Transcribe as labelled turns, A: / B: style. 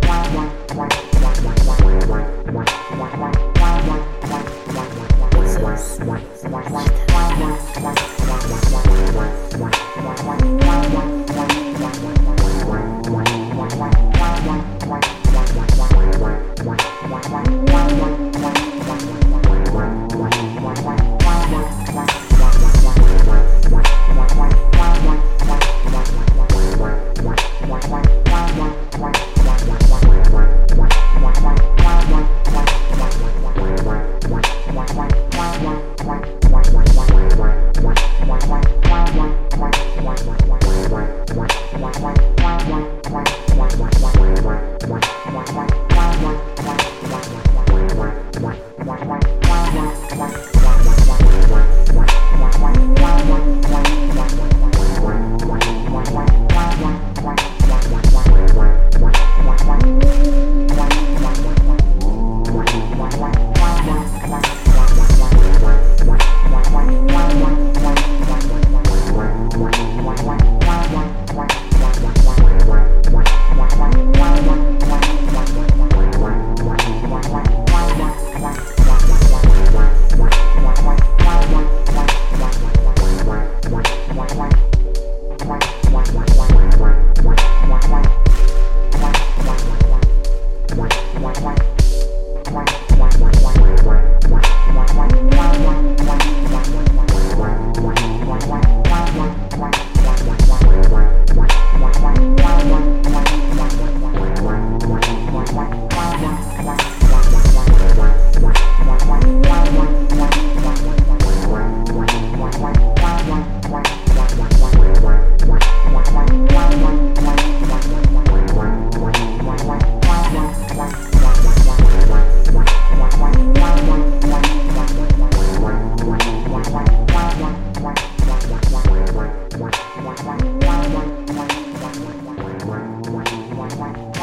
A: Bye. Wow. Thank you.